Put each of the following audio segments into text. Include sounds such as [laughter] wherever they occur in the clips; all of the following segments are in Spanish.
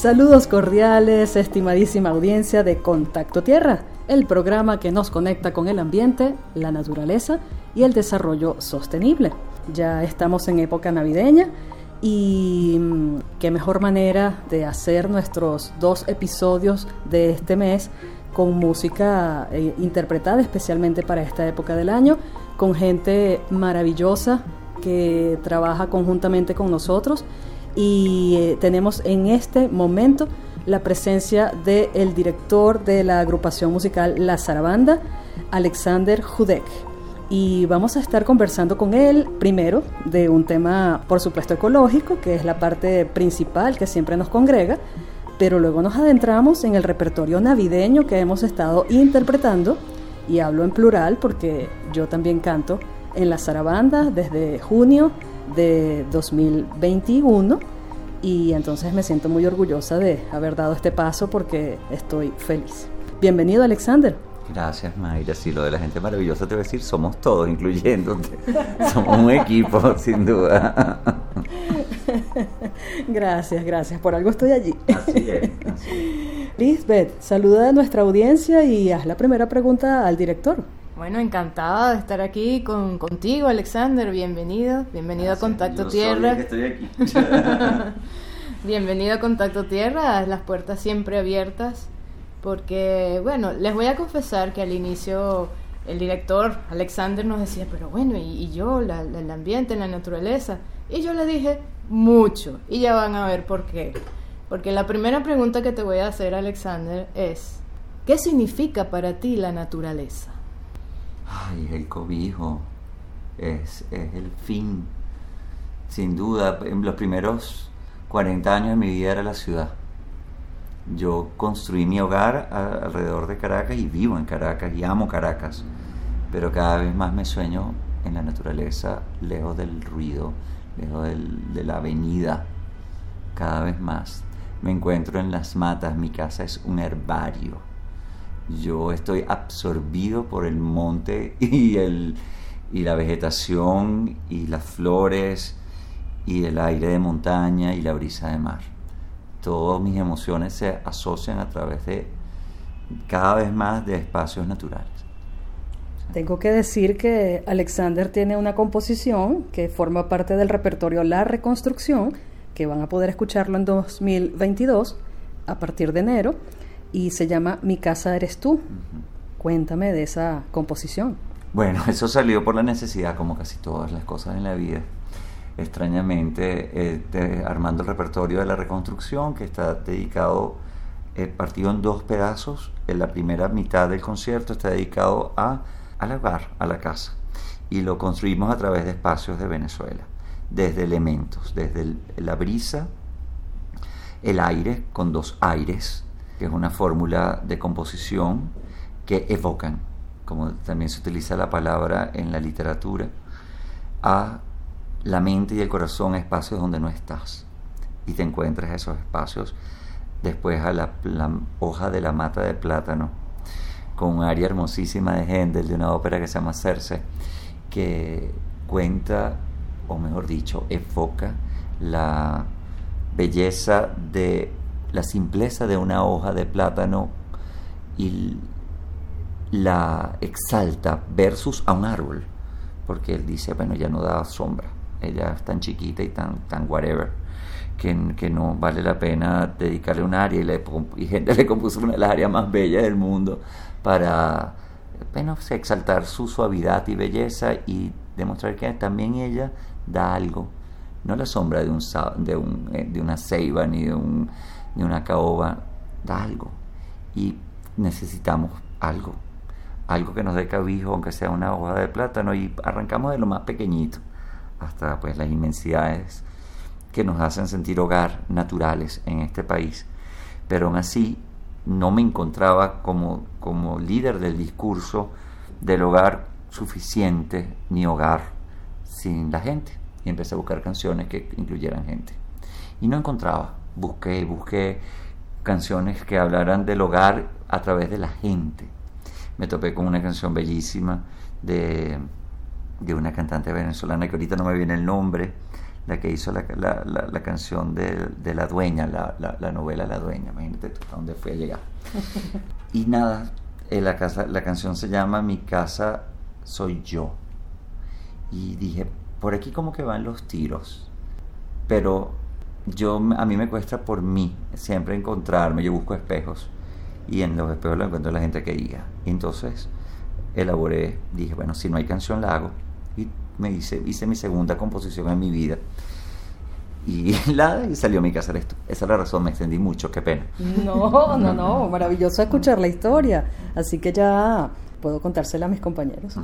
Saludos cordiales, estimadísima audiencia de Contacto Tierra, el programa que nos conecta con el ambiente, la naturaleza y el desarrollo sostenible. Ya estamos en época navideña y mm, qué mejor manera de hacer nuestros dos episodios de este mes con música eh, interpretada especialmente para esta época del año, con gente maravillosa que trabaja conjuntamente con nosotros y eh, tenemos en este momento la presencia del director de la agrupación musical La Zarabanda, Alexander Judek. Y vamos a estar conversando con él primero de un tema, por supuesto, ecológico, que es la parte principal que siempre nos congrega, pero luego nos adentramos en el repertorio navideño que hemos estado interpretando, y hablo en plural porque yo también canto en la Zarabanda desde junio de 2021 y entonces me siento muy orgullosa de haber dado este paso porque estoy feliz. Bienvenido Alexander. Gracias Mayra, sí, lo de la gente maravillosa te voy a decir, somos todos, incluyéndote. [laughs] somos un equipo, [laughs] sin duda. [laughs] gracias, gracias, por algo estoy allí. Así es. Lisbeth, saluda a nuestra audiencia y haz la primera pregunta al director. Bueno, encantada de estar aquí con, contigo, Alexander. Bienvenido. Bienvenido a Contacto Tierra. estoy aquí. [laughs] [laughs] Bienvenido a Contacto Tierra. Las puertas siempre abiertas. Porque, bueno, les voy a confesar que al inicio el director Alexander nos decía, pero bueno, ¿y, yo, el ambiente, la naturaleza? Y yo le dije, mucho. Y ya van a ver por qué. Porque la primera pregunta que te voy a hacer, Alexander, es, ¿qué significa para ti la naturaleza? Ay, el cobijo es, el fin. Sin duda, en los primeros 40 años de mi vida era la ciudad. Yo construí mi hogar alrededor de Caracas y vivo en Caracas y amo Caracas, pero cada vez más me sueño en la naturaleza, lejos del ruido, lejos de la avenida, cada vez más. Me encuentro en las matas, mi casa es un herbario yo estoy absorbido por el monte [laughs] y, el, y la vegetación y las flores y el aire de montaña y la brisa de mar. Todas mis emociones se asocian a través de cada vez más de espacios naturales. Tengo que decir que Alexander tiene una composición que forma parte del repertorio La Reconstrucción, que van a poder escucharlo en 2022 a partir de enero y se llama Mi casa eres tú. Cuéntame de esa composición. Bueno, [laughs] eso salió por la necesidad, como casi todas las cosas en la vida. Extrañamente, eh, armando el repertorio de la reconstrucción, que está dedicado, eh, partido en dos pedazos. En la primera mitad del concierto está dedicado a, al hogar, a la casa. Y lo construimos a través de espacios de Venezuela, desde elementos, desde la brisa, el aire, con dos aires, que es una fórmula de composición que evocan, como también se utiliza la palabra en la literatura, a la mente y el corazón espacios donde no estás. Y te encuentras esos espacios después a la, hoja de la mata de plátano, con un área hermosísima de Händel, de una ópera que se llama Cerce, que cuenta, o mejor dicho, evoca la belleza de la simpleza de una hoja de plátano y la exalta versus a un árbol, porque él dice, bueno, ya no da sombra, ella es tan chiquita y tan, tan whatever, que, que no vale la pena dedicarle un área y, le, y gente [laughs] le compuso una de las áreas más bellas del mundo para bueno, exaltar su suavidad y belleza y demostrar que también ella da algo, no la sombra de, un, de, un, eh, de una ceiba ni de un ni una caoba, da algo. Y necesitamos algo, algo que nos dé cabijo, aunque sea una hoja de plátano, y arrancamos de lo más pequeñito hasta pues las inmensidades que nos hacen sentir hogar naturales en este país. Pero aún así no me encontraba como, como líder del discurso del hogar suficiente, ni hogar sin la gente. Y empecé a buscar canciones que incluyeran gente. Y no encontraba busqué, busqué canciones que hablaran del hogar a través de la gente. Me topé con una canción bellísima de, de una cantante venezolana que ahorita no me viene el nombre. la que hizo la, canción de, La Dueña, la, novela La Dueña, imagínate tú a dónde fui a llegar. [laughs] y nada, eh, la, casa, la canción se llama Mi casa soy yo. Y dije, por aquí como que van los tiros, pero yo a mí me cuesta por mí siempre encontrarme, yo busco espejos y en los espejos lo encuentro la gente que guía. Y entonces elaboré, dije, bueno, si no hay canción la hago y me hice, hice mi segunda composición en mi vida. Y, [laughs] la, y salió mi casa esto. Esa es la razón, me extendí mucho, qué pena. No, no, no, [laughs] maravilloso escuchar la historia. Así que ya puedo contársela a mis compañeros. [laughs]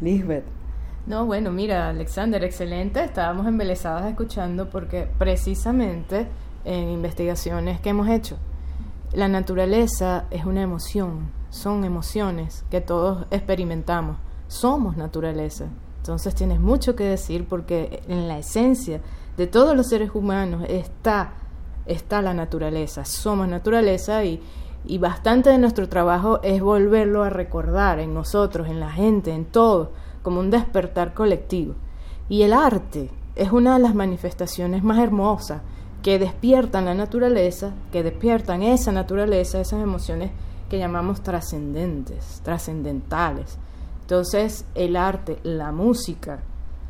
Lisbeth. No, bueno, mira, Alexander, excelente. Estábamos embelesadas escuchando porque precisamente en investigaciones que hemos hecho, la naturaleza es una emoción, son emociones que todos experimentamos, somos naturaleza. Entonces tienes mucho que decir porque en la esencia de todos los seres humanos está, está la naturaleza, somos naturaleza y, y bastante de nuestro trabajo es volverlo a recordar en nosotros, en la gente, en todo, como un despertar colectivo. Y el arte es una de las manifestaciones más hermosas que despiertan la naturaleza, que despiertan esa naturaleza, esas emociones que llamamos trascendentes, trascendentales. Entonces el arte, la música,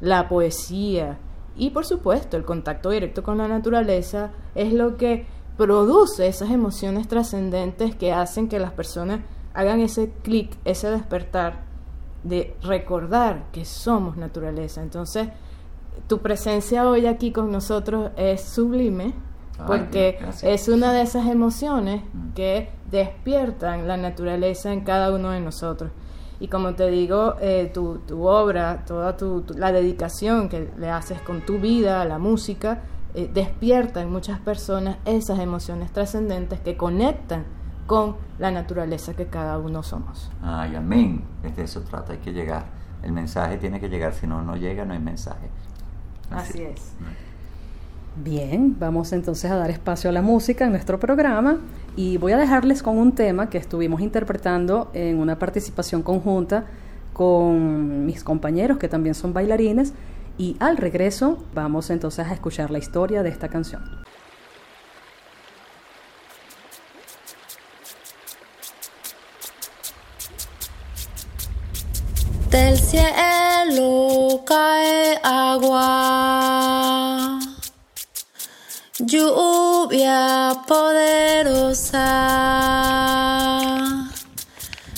la poesía y por supuesto el contacto directo con la naturaleza es lo que produce esas emociones trascendentes que hacen que las personas hagan ese clic, ese despertar de recordar que somos naturaleza. Entonces, tu presencia hoy aquí con nosotros es sublime porque es una de esas emociones mm. que despiertan la naturaleza en cada uno de nosotros. Y como te digo, eh, tu, tu, obra, toda tu, la dedicación que le haces con tu vida a la música, eh, despierta en muchas personas esas emociones trascendentes que conectan con la naturaleza que cada uno somos. Ay, amén. De eso trata, hay que llegar. El mensaje tiene que llegar, si no, no llega, no hay mensaje. Así, es. Bien, vamos entonces a dar espacio a la música en nuestro programa y voy a dejarles con un tema que estuvimos interpretando en una participación conjunta con mis compañeros que también son bailarines y al regreso vamos entonces a escuchar la historia de esta canción. Cielo cae agua, lluvia poderosa.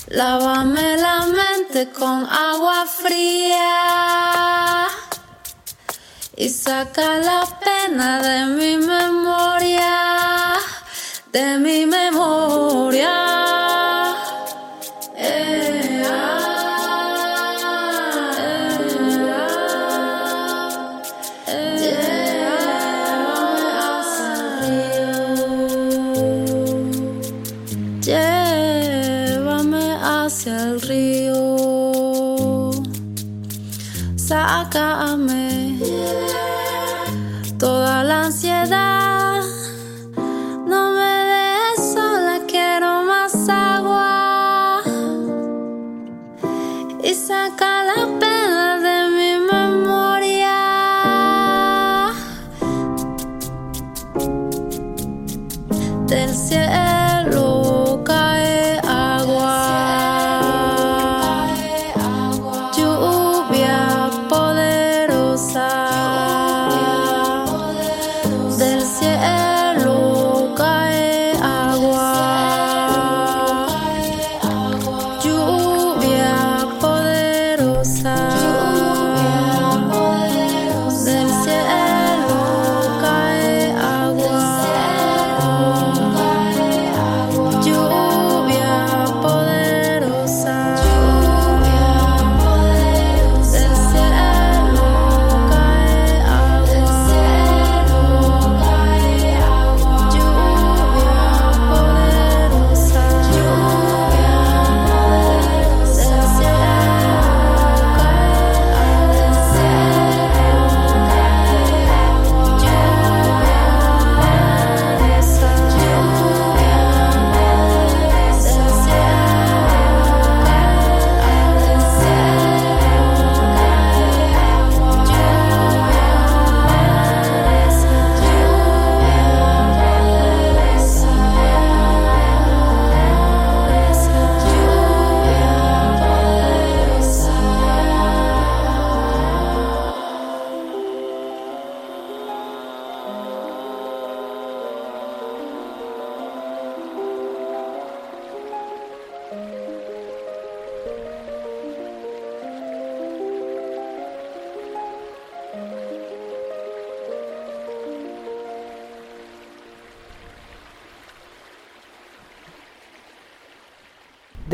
Lávame la mente con agua fría y saca la pena de mi memoria, de mi memoria.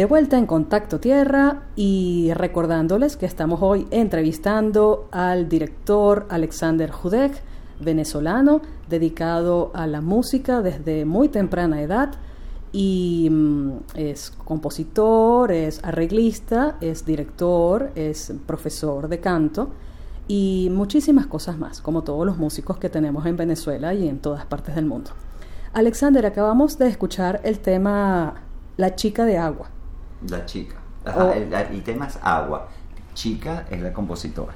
De vuelta en Contacto Tierra y recordándoles que estamos hoy entrevistando al director Alexander Judek, venezolano, dedicado a la música desde muy temprana edad y mm, es compositor, es arreglista, es director, es profesor de canto y muchísimas cosas más, como todos los músicos que tenemos en Venezuela y en todas partes del mundo. Alexander, acabamos de escuchar el tema La chica de agua. La chica. el, tema es agua. Chica es la compositora.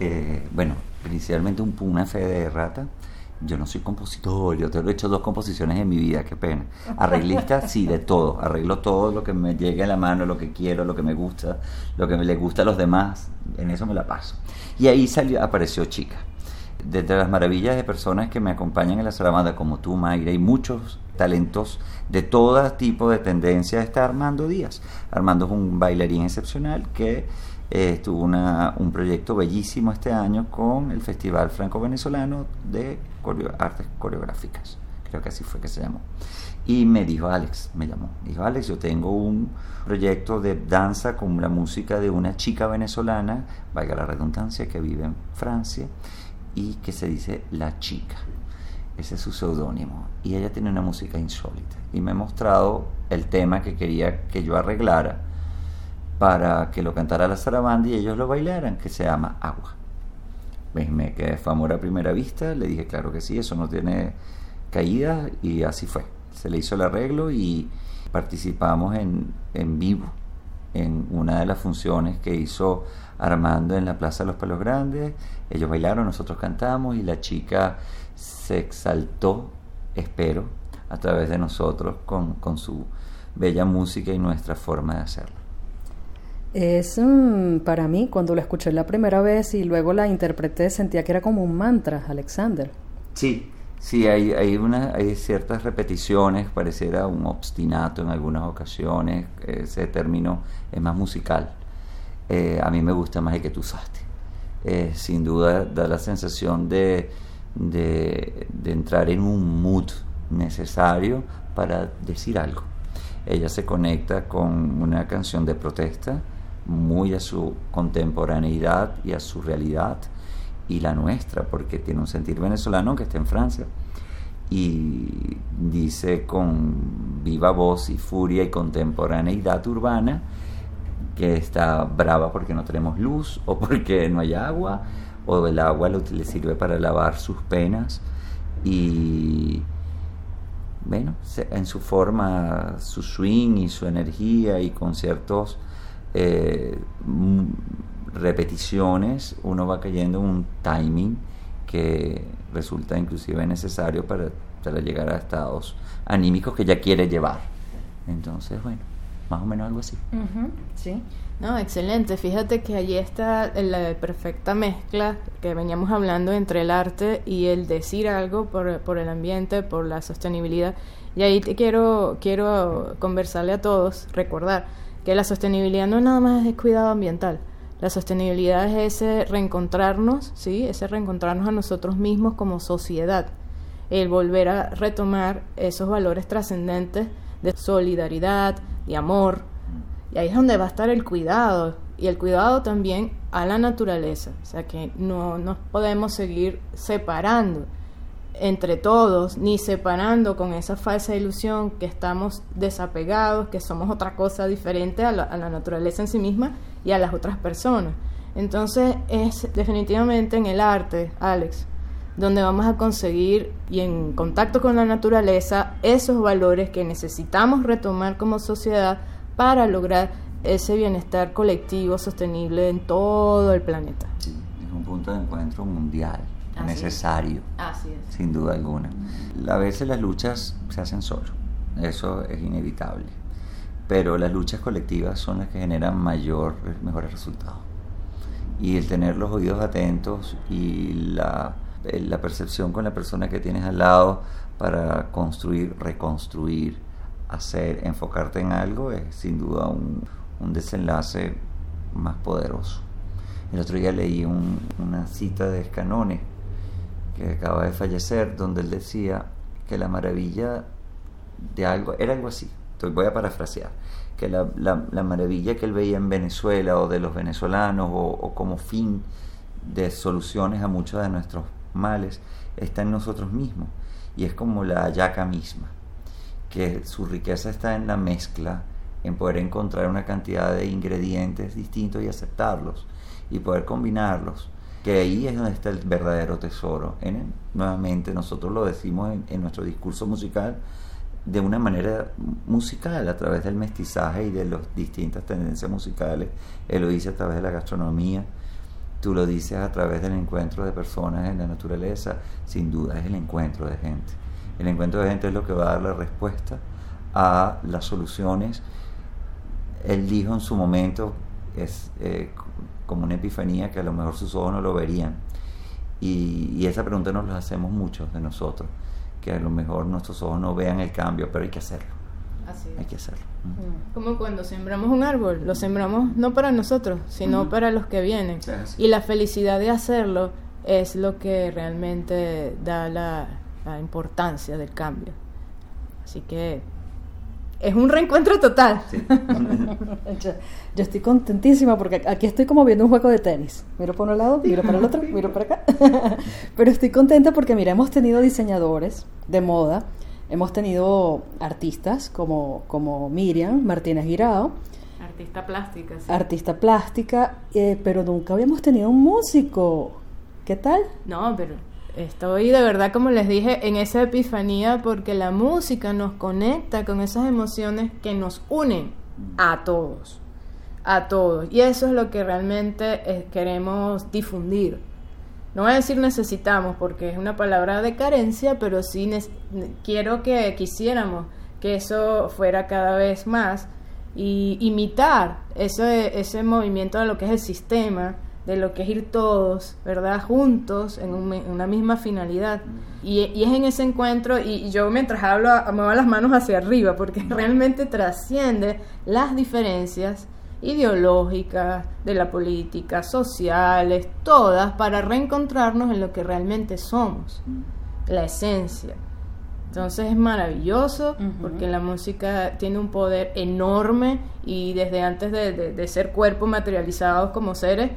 Eh, bueno, inicialmente un, una fe de rata yo no soy compositor, yo te he hecho dos composiciones en mi vida, qué pena. Arreglista, [laughs] sí, de todo. Arreglo todo lo que me llegue a la mano, lo que quiero, lo que me gusta, lo que me le gusta a los demás. En eso me la paso. Y ahí salió, apareció Chica. Desde las maravillas de personas que me acompañan en la Salamanda, como tú, Mayra, y muchos talentos de todo tipo de tendencia, está Armando Díaz. Armando es un bailarín excepcional que eh, tuvo un proyecto bellísimo este año con el Festival Franco-Venezolano de Artes Coreográficas. Creo que así fue que se llamó. Y me dijo Alex, me llamó, dijo Alex, yo tengo un proyecto de danza con la música de una chica venezolana, valga la redundancia, que vive en Francia y que se dice La Chica. Ese es su seudónimo. Y ella tiene una música insólita. Y me ha mostrado el tema que quería que yo arreglara para que lo cantara la zarabanda y ellos lo bailaran, que se llama Agua. Me quedé fue amor a primera vista, le dije claro que sí, eso no tiene caída y así fue. Se le hizo el arreglo y participamos en, en vivo en una de las funciones que hizo Armando en la Plaza de los Palos Grandes. Ellos bailaron, nosotros cantamos y la chica se exaltó, espero, a través de nosotros con, con su bella música y nuestra forma de hacerlo. Es mm, para mí, cuando la escuché la primera vez y luego la interpreté, sentía que era como un mantra, Alexander. Sí, sí, hay, hay, una, hay ciertas repeticiones, pareciera un obstinato en algunas ocasiones, ese término es más musical. Eh, a mí me gusta más el que tú usaste. Sin duda da la sensación de, de, de entrar en un mood necesario para decir algo. Ella se conecta con una canción de protesta, muy a su contemporaneidad y a su realidad y la nuestra, porque tiene un sentir venezolano que está en Francia. Y dice con viva voz y furia y contemporaneidad urbana que está brava porque no tenemos luz o porque no hay agua o el agua le sirve para lavar sus penas y bueno, en su forma, su swing y su energía y con ciertos eh, repeticiones, uno va cayendo en un timing que resulta inclusive necesario para, para llegar a estados anímicos que ya quiere llevar. Entonces, bueno, más o menos algo así. Sí. No, excelente. Fíjate que allí está la perfecta mezcla que veníamos hablando entre el arte y el decir algo por, por el ambiente, por la sostenibilidad. Y ahí te quiero, quiero conversarle a todos, recordar que la sostenibilidad no nada más es cuidado ambiental. La sostenibilidad es ese reencontrarnos, ¿sí? Ese reencontrarnos a nosotros mismos como sociedad. El volver a retomar esos valores trascendentes de solidaridad, de amor. Y ahí es donde va a estar el cuidado. Y el cuidado también a la naturaleza. O sea que no nos podemos seguir separando entre todos, ni separando con esa falsa ilusión que estamos desapegados, que somos otra cosa diferente a la, naturaleza en sí misma y a las otras personas. Entonces es definitivamente en el arte, Alex, donde vamos a conseguir y en contacto con la naturaleza esos valores que necesitamos retomar como sociedad para lograr ese bienestar colectivo sostenible en todo el planeta. Sí, es un punto de encuentro mundial necesario, sin duda alguna. A veces las luchas se hacen solo, eso es inevitable, pero las luchas colectivas son las que generan mayor, mejores resultados. Y el tener los oídos atentos y la, la percepción con la persona que tienes al lado para construir, reconstruir, hacer, enfocarte en algo es sin duda un, un desenlace más poderoso. El otro día leí una cita de Escanone que acaba de fallecer, donde él decía que la maravilla de algo era algo así. voy a parafrasear, que la, la, maravilla que él veía en Venezuela o de los venezolanos o, como fin de soluciones a muchos de nuestros está en nosotros mismos y es como la ayaca misma, que su riqueza está en la mezcla, en poder encontrar una cantidad de ingredientes distintos y aceptarlos y poder combinarlos que ahí es donde está el verdadero tesoro. En, nuevamente, nosotros lo decimos en, nuestro discurso musical de una manera musical, a través del mestizaje y de las distintas tendencias musicales. Él lo dice a través de la gastronomía, tú lo dices a través del encuentro de personas en la naturaleza, sin duda es el encuentro de gente. El encuentro de gente es lo que va a dar la respuesta a las soluciones. Él dijo en su momento, es eh, como una epifanía que a lo mejor sus ojos no lo verían. Y, esa pregunta nos la hacemos muchos de nosotros, que a lo mejor nuestros ojos no vean el cambio, pero hay que hacerlo. Hay que hacerlo. Mm. Como cuando sembramos un árbol, lo sembramos no para nosotros, sino para los que vienen. Y la felicidad de hacerlo es lo que realmente da la, la importancia del cambio. Así que es un reencuentro total. [laughs] yo, estoy contentísima porque aquí estoy como viendo un juego de tenis. Miro por un lado, miro para el otro, miro para acá. [laughs] Pero estoy contenta porque, mira, hemos tenido diseñadores de moda, hemos tenido artistas como, como Miriam Martínez Girao. Artista plástica, sí. Artista plástica, eh, pero nunca habíamos tenido un músico. ¿Qué tal? No, pero Estoy de verdad, como les dije, en esa epifanía porque la música nos conecta con esas emociones que nos unen a todos, a todos. Y eso es lo que realmente eh, queremos difundir. No voy a decir necesitamos porque es una palabra de carencia, pero sí quiero que quisiéramos que eso fuera cada vez más y imitar ese, ese movimiento de lo que es el sistema de lo que es ir todos, ¿verdad? Juntos en, una misma finalidad. Y, es en ese encuentro, y yo mientras hablo muevo las manos hacia arriba, porque [laughs] realmente trasciende las diferencias ideológicas, de la política, sociales, todas, para reencontrarnos en lo que realmente somos, la esencia. Entonces es maravilloso porque la música tiene un poder enorme y desde antes de, de ser cuerpos materializados como seres,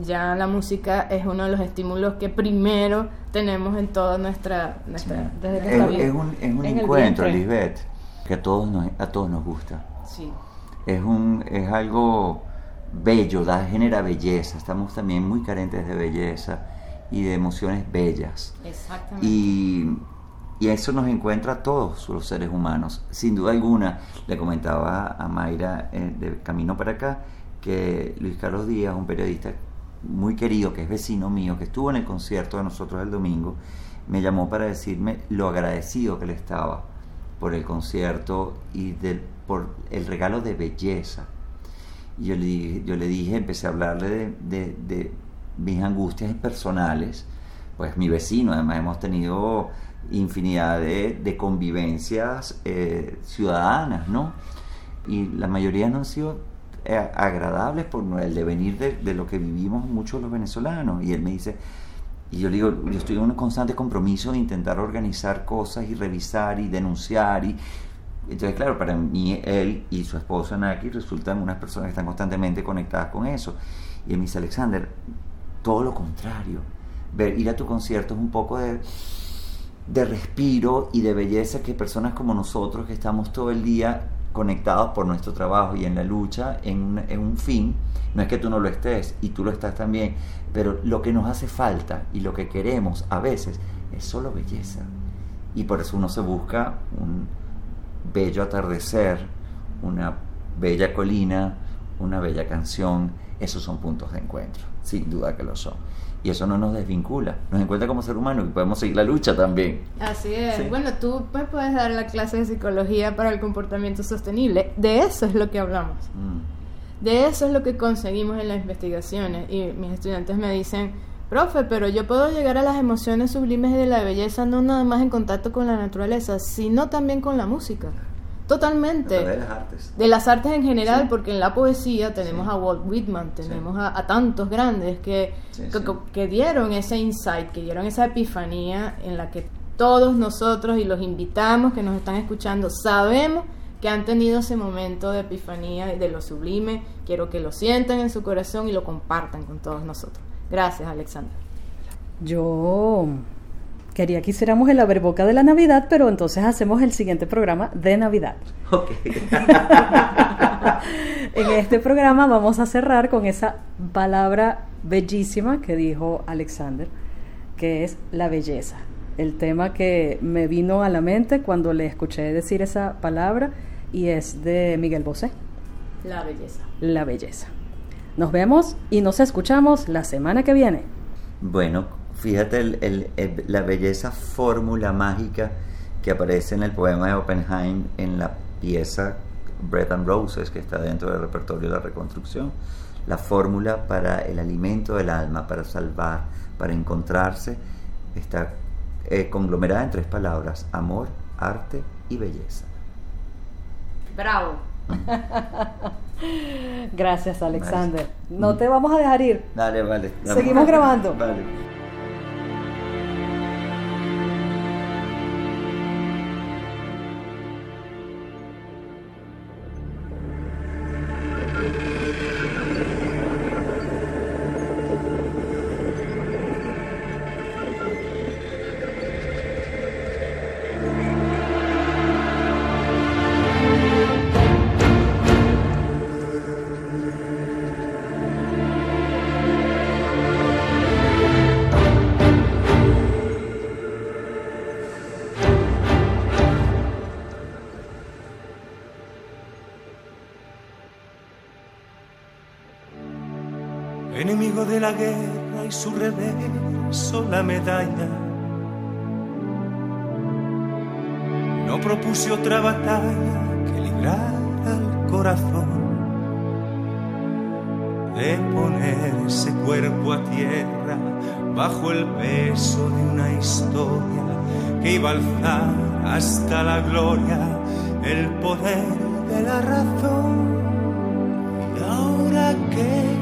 ya la música es uno de los estímulos que primero tenemos en toda nuestra, nuestra es, un, es un encuentro, Lisbeth, que a todos nos, a todos nos gusta. Sí. Es, un, es algo bello, da, genera belleza. Estamos también muy carentes de belleza y de emociones bellas. Exactamente. Y, y eso nos encuentra a todos los seres humanos. Sin duda alguna, le comentaba a Mayra eh, de camino para acá que Luis Carlos Díaz, un periodista muy querido, que es vecino mío, que estuvo en el concierto de nosotros el domingo, me llamó para decirme lo agradecido que le estaba por el concierto y del, por el regalo de belleza. Y yo le dije, yo le dije empecé a hablarle de, mis angustias personales, pues mi vecino, además hemos tenido infinidad de, convivencias eh, ciudadanas, ¿no? Y la mayoría no han sido eh, agradables por el devenir de, de, lo que vivimos muchos los venezolanos. Y él me dice, y yo le digo, yo estoy en un constante compromiso de intentar organizar cosas y revisar y denunciar. y Entonces, claro, para mí, él y su esposa Naki resultan unas personas que están constantemente conectadas con eso. Y él me dice, Alexander, todo lo contrario. Ver, ir a tu concierto es un poco de de respiro y de belleza que personas como nosotros que estamos todo el día conectados por nuestro trabajo y en la lucha, en un, fin, no es que tú no lo estés y tú lo estás también, pero lo que nos hace falta y lo que queremos a veces es solo belleza. Y por eso uno se busca un bello atardecer, una bella colina, una bella canción, esos son puntos de encuentro, sin duda que lo son y eso no nos desvincula, nos encuentra como ser humano y podemos seguir la lucha también. Así es. Bueno, tú me puedes dar la clase de psicología para el comportamiento sostenible. De eso es lo que hablamos. Mm. De eso es lo que conseguimos en las investigaciones. Y mis estudiantes me dicen, profe, pero yo puedo llegar a las emociones sublimes de la belleza no nada más en contacto con la naturaleza, sino también con la música. Totalmente. De las artes. De las artes en general, porque en la poesía tenemos a Walt Whitman, tenemos a, tantos grandes que, que, dieron ese insight, que dieron esa epifanía en la que todos nosotros y los invitamos que nos están escuchando sabemos que han tenido ese momento de epifanía de lo sublime. Quiero que lo sientan en su corazón y lo compartan con todos nosotros. Gracias, Alexander. Yo quería que hiciéramos el boca de la Navidad, pero entonces hacemos el siguiente programa de Navidad. Ok. [laughs] en este programa vamos a cerrar con esa palabra bellísima que dijo Alexander, que es la belleza. El tema que me vino a la mente cuando le escuché decir esa palabra y es de Miguel Bosé. La belleza. La belleza. Nos vemos y nos escuchamos la semana que viene. Bueno, fíjate la belleza fórmula mágica que aparece en el poema de Oppenheim en la pieza Bread and Roses que está dentro del repertorio de la reconstrucción. La fórmula para el alimento del alma, para salvar, para encontrarse, está eh, conglomerada en tres palabras, amor, arte y belleza. Bravo. [laughs] Gracias, Alexander. No te vamos a dejar ir. Dale, vale. Seguimos grabando. Vale. De la guerra y su reverso la medalla. No propuse otra batalla que librar al corazón de poner ese cuerpo a tierra bajo el peso de una historia que iba a alzar hasta la gloria el poder de la razón. Y ahora que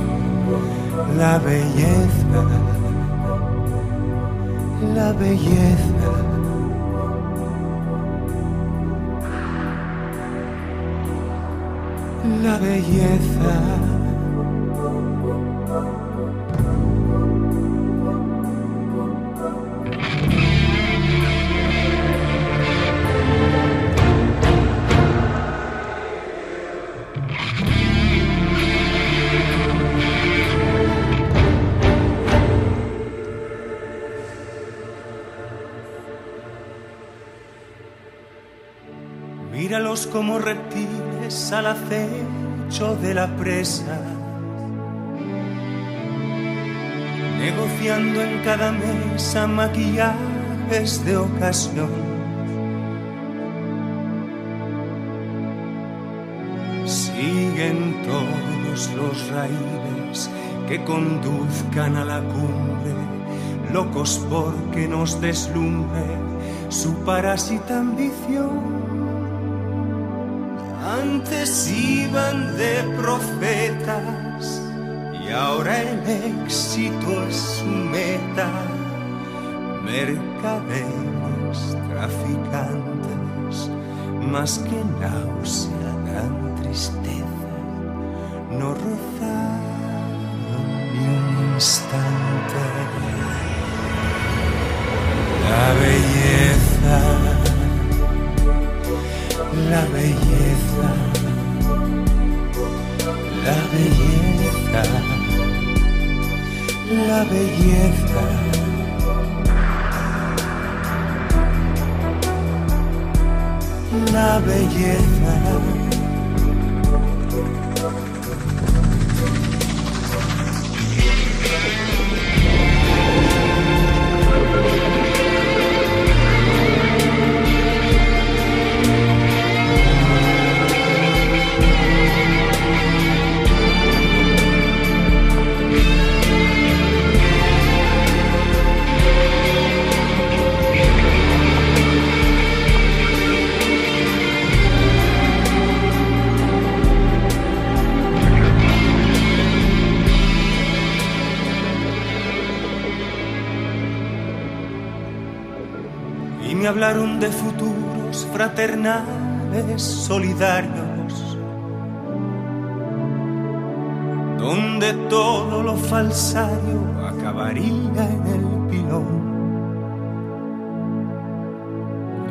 la belleza, la belleza. La belleza. Como reptiles al acecho de la presa, negociando en cada mesa maquillajes de ocasión. Siguen todos los raíles que conduzcan a la cumbre, locos porque nos deslumbre su parásita ambición antes iban de profetas y ahora el éxito es su meta. Mercaderes, traficantes, más que náusea, gran tristeza, no rozaron ni un instante. La belleza la belleza, la belleza, la belleza. La belleza. Fraternales solidarios, donde todo lo falsario acabaría en el pilón.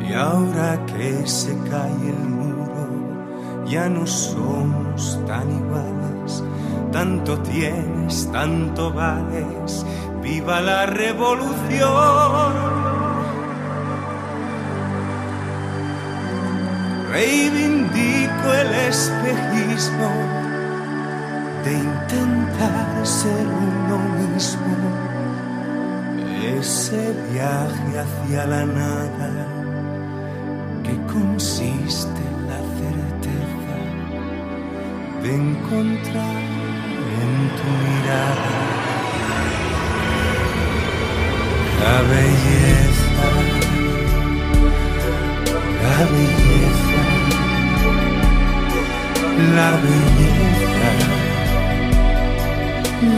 Y ahora que se cae el muro, ya no somos tan iguales. Tanto tienes, tanto vales. Viva la revolución. Reivindico el espejismo de intentar ser uno mismo. Ese viaje hacia la nada que consiste en la certeza de encontrar en tu mirada la belleza, la belleza, la belleza,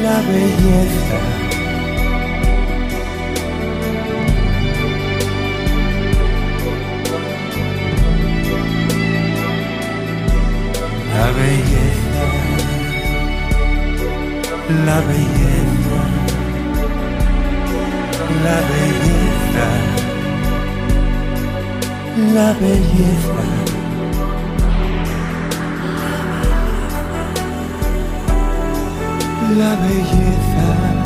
la belleza. la belleza, la belleza, la belleza. La belleza.